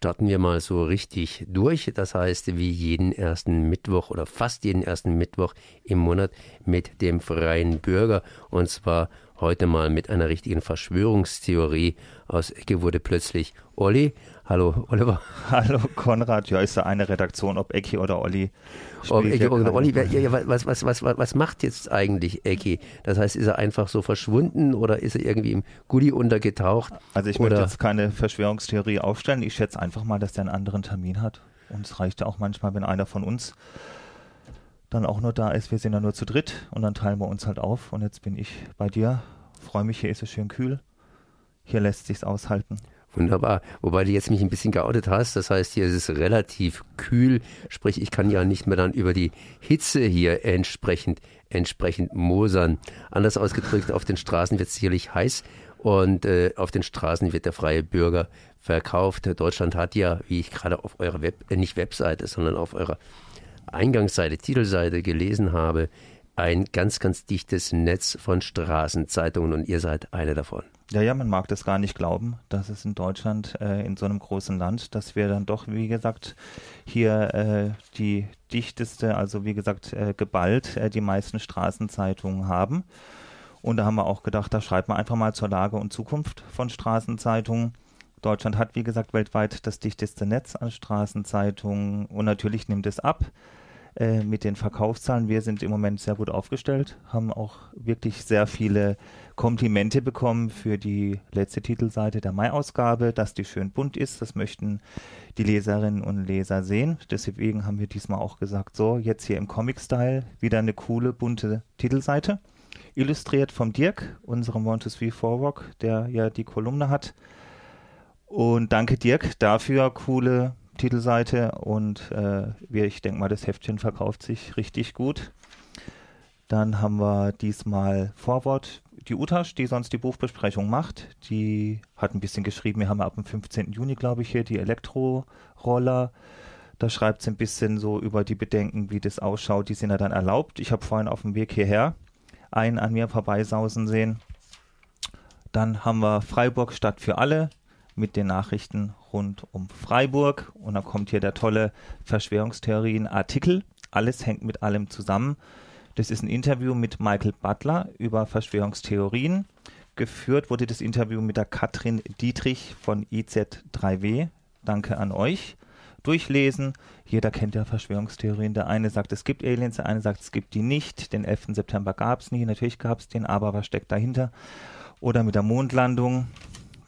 starten wir mal so richtig durch. Das heißt, wie jeden ersten Mittwoch oder fast jeden ersten Mittwoch im Monat mit dem freien Bürger. Und zwar heute mal mit einer richtigen Verschwörungstheorie. Aus Ecke wurde plötzlich Olli. Hallo, Oliver. Hallo, Konrad. Ja, ist da eine Redaktion, ob Ecki oder Olli. Ob Ecki oder Olli. Was, was, was, was, macht jetzt eigentlich Ecki? Das heißt, ist er einfach so verschwunden oder ist er irgendwie im Gully untergetaucht? Also ich oder? möchte jetzt keine Verschwörungstheorie aufstellen. Ich schätze einfach mal, dass der einen anderen Termin hat. Und es reicht ja auch manchmal, wenn einer von uns dann auch nur da ist. Wir sind ja nur zu dritt und dann teilen wir uns halt auf. Und jetzt bin ich bei dir. Freue mich, hier ist es schön kühl. Hier lässt sich's aushalten. Wunderbar. Wobei du jetzt mich ein bisschen geoutet hast. Das heißt, hier ist es relativ kühl. Sprich, ich kann ja nicht mehr dann über die Hitze hier entsprechend, entsprechend mosern. Anders ausgedrückt, auf den Straßen wird es sicherlich heiß und äh, auf den Straßen wird der freie Bürger verkauft. Deutschland hat ja, wie ich gerade auf eurer Web, äh, nicht Webseite, sondern auf eurer Eingangsseite, Titelseite gelesen habe, ein ganz, ganz dichtes Netz von Straßenzeitungen und ihr seid eine davon. Ja, ja, man mag das gar nicht glauben, dass es in Deutschland, äh, in so einem großen Land, dass wir dann doch, wie gesagt, hier äh, die dichteste, also wie gesagt, äh, geballt äh, die meisten Straßenzeitungen haben. Und da haben wir auch gedacht, da schreibt man einfach mal zur Lage und Zukunft von Straßenzeitungen. Deutschland hat, wie gesagt, weltweit das dichteste Netz an Straßenzeitungen und natürlich nimmt es ab äh, mit den Verkaufszahlen. Wir sind im Moment sehr gut aufgestellt, haben auch wirklich sehr viele Komplimente bekommen für die letzte Titelseite der Mai-Ausgabe, dass die schön bunt ist. Das möchten die Leserinnen und Leser sehen. Deswegen haben wir diesmal auch gesagt, so, jetzt hier im Comic-Style wieder eine coole, bunte Titelseite. Illustriert vom Dirk, unserem Three Forwalk, der ja die Kolumne hat. Und danke Dirk dafür, coole Titelseite und äh, ich denke mal, das Heftchen verkauft sich richtig gut. Dann haben wir diesmal Vorwort die Utasch, die sonst die Buchbesprechung macht. Die hat ein bisschen geschrieben, wir haben ab dem 15. Juni, glaube ich, hier die Elektroroller. Da schreibt sie ein bisschen so über die Bedenken, wie das ausschaut. Die sind ja dann erlaubt. Ich habe vorhin auf dem Weg hierher einen an mir vorbeisausen sehen. Dann haben wir Freiburg Stadt für alle mit den Nachrichten rund um Freiburg. Und dann kommt hier der tolle Verschwörungstheorien-Artikel. Alles hängt mit allem zusammen. Das ist ein Interview mit Michael Butler über Verschwörungstheorien. Geführt wurde das Interview mit der Katrin Dietrich von IZ3W. Danke an euch. Durchlesen. Jeder kennt ja Verschwörungstheorien. Der eine sagt, es gibt Aliens, der eine sagt, es gibt die nicht. Den 11. September gab es nie. Natürlich gab es den, aber was steckt dahinter? Oder mit der Mondlandung.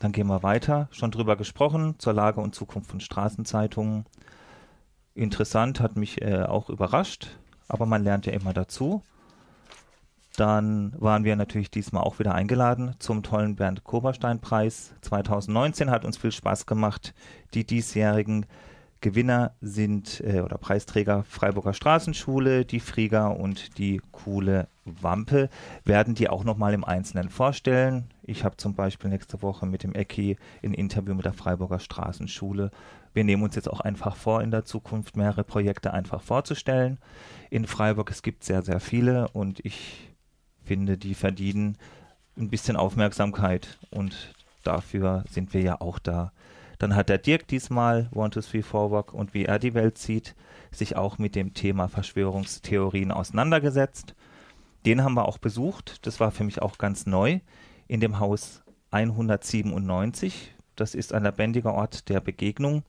Dann gehen wir weiter. Schon drüber gesprochen zur Lage und Zukunft von Straßenzeitungen. Interessant, hat mich äh, auch überrascht, aber man lernt ja immer dazu. Dann waren wir natürlich diesmal auch wieder eingeladen zum tollen Bernd Koberstein-Preis 2019. Hat uns viel Spaß gemacht. Die diesjährigen Gewinner sind äh, oder Preisträger Freiburger Straßenschule, die Frieger und die coole Wampe. Werden die auch nochmal im Einzelnen vorstellen. Ich habe zum Beispiel nächste Woche mit dem Ecki ein Interview mit der Freiburger Straßenschule. Wir nehmen uns jetzt auch einfach vor, in der Zukunft mehrere Projekte einfach vorzustellen. In Freiburg, es gibt sehr, sehr viele und ich finde, die verdienen ein bisschen Aufmerksamkeit und dafür sind wir ja auch da. Dann hat der Dirk diesmal One, Two, Three, Forward und wie er die Welt sieht, sich auch mit dem Thema Verschwörungstheorien auseinandergesetzt. Den haben wir auch besucht. Das war für mich auch ganz neu in dem Haus 197. Das ist ein lebendiger Ort der Begegnung,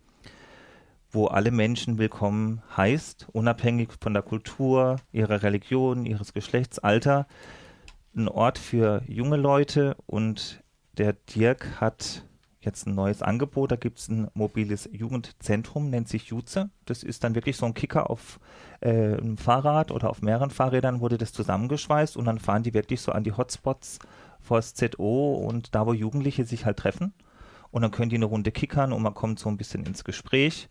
wo alle Menschen willkommen heißt, unabhängig von der Kultur, ihrer Religion, ihres Geschlechts, Alter. Ein Ort für junge Leute und der Dirk hat jetzt ein neues Angebot. Da gibt es ein mobiles Jugendzentrum, nennt sich Jutze. Das ist dann wirklich so ein Kicker auf äh, einem Fahrrad oder auf mehreren Fahrrädern wurde das zusammengeschweißt und dann fahren die wirklich so an die Hotspots vor das ZO und da, wo Jugendliche sich halt treffen. Und dann können die eine Runde kickern und man kommt so ein bisschen ins Gespräch.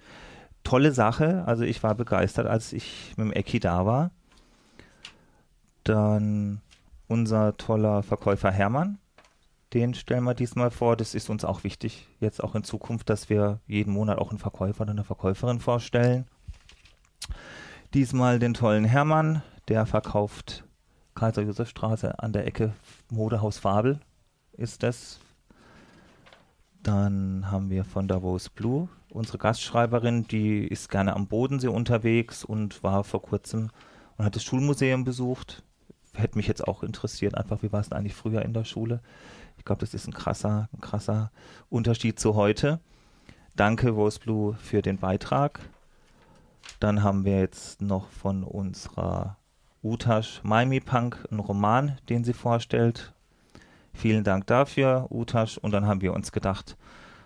Tolle Sache. Also ich war begeistert, als ich mit dem Ecki da war. Dann unser toller Verkäufer Hermann. Den stellen wir diesmal vor. Das ist uns auch wichtig, jetzt auch in Zukunft, dass wir jeden Monat auch einen Verkäufer oder eine Verkäuferin vorstellen. Diesmal den tollen Hermann, der verkauft Kaiser-Josef-Straße an der Ecke Modehaus Fabel ist das. Dann haben wir von Davos Blue unsere Gastschreiberin, die ist gerne am Bodensee unterwegs und war vor kurzem und hat das Schulmuseum besucht. Hätte mich jetzt auch interessiert, einfach wie war es denn eigentlich früher in der Schule. Ich glaube, das ist ein krasser, ein krasser Unterschied zu heute. Danke, Rose Blue, für den Beitrag. Dann haben wir jetzt noch von unserer Utash Maimi Punk einen Roman, den sie vorstellt. Vielen Dank dafür, Utash. Und dann haben wir uns gedacht,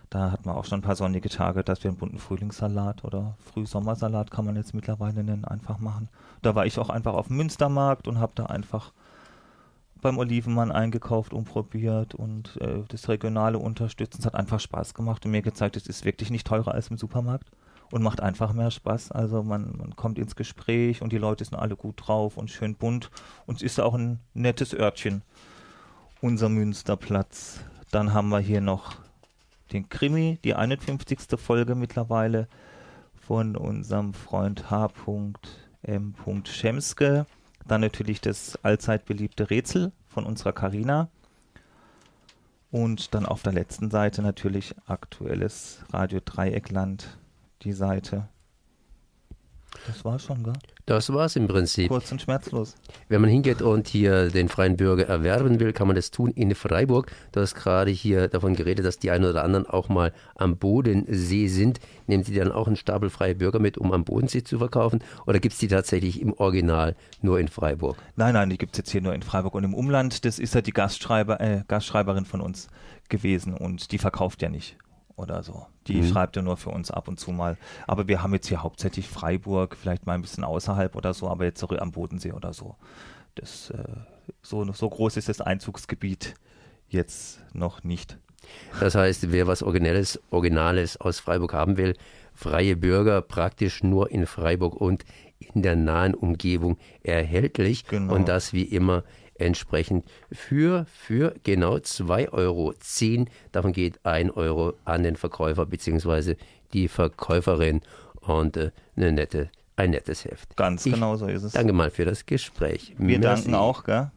da hatten wir auch schon ein paar sonnige Tage, dass wir einen bunten Frühlingssalat oder Frühsommersalat kann man jetzt mittlerweile nennen, einfach machen. Da war ich auch einfach auf dem Münstermarkt und habe da einfach beim Olivenmann eingekauft und probiert und äh, das Regionale unterstützt. Es hat einfach Spaß gemacht und mir gezeigt, es ist wirklich nicht teurer als im Supermarkt und macht einfach mehr Spaß. Also man, man kommt ins Gespräch und die Leute sind alle gut drauf und schön bunt und es ist auch ein nettes Örtchen, unser Münsterplatz. Dann haben wir hier noch den Krimi, die 51. Folge mittlerweile von unserem Freund H.M. Schemske. Dann natürlich das allzeit beliebte Rätsel von unserer Karina. Und dann auf der letzten Seite natürlich aktuelles Radio Dreieckland, die Seite. Das war schon, gell? Das war es im Prinzip. Kurz und schmerzlos. Wenn man hingeht und hier den freien Bürger erwerben will, kann man das tun in Freiburg. Du hast gerade hier davon geredet, dass die einen oder anderen auch mal am Bodensee sind. Nehmen Sie dann auch einen Stapel freie Bürger mit, um am Bodensee zu verkaufen? Oder gibt es die tatsächlich im Original nur in Freiburg? Nein, nein, die gibt es jetzt hier nur in Freiburg und im Umland. Das ist ja die Gastschreiber, äh, Gastschreiberin von uns gewesen und die verkauft ja nicht oder so. Die mhm. schreibt ja nur für uns ab und zu mal. Aber wir haben jetzt hier hauptsächlich Freiburg, vielleicht mal ein bisschen außerhalb oder so, aber jetzt am Bodensee oder so. Das, äh, so, so groß ist das Einzugsgebiet jetzt noch nicht. Das heißt, wer was Originelles, Originales aus Freiburg haben will, freie Bürger praktisch nur in Freiburg und in der nahen Umgebung erhältlich. Genau. Und das wie immer entsprechend für, für genau 2,10 Euro. Davon geht 1 Euro an den Verkäufer bzw. die Verkäuferin und äh, eine nette, ein nettes Heft. Ganz ich genau so ist es. Danke mal für das Gespräch. Wir Merci. danken auch, gell?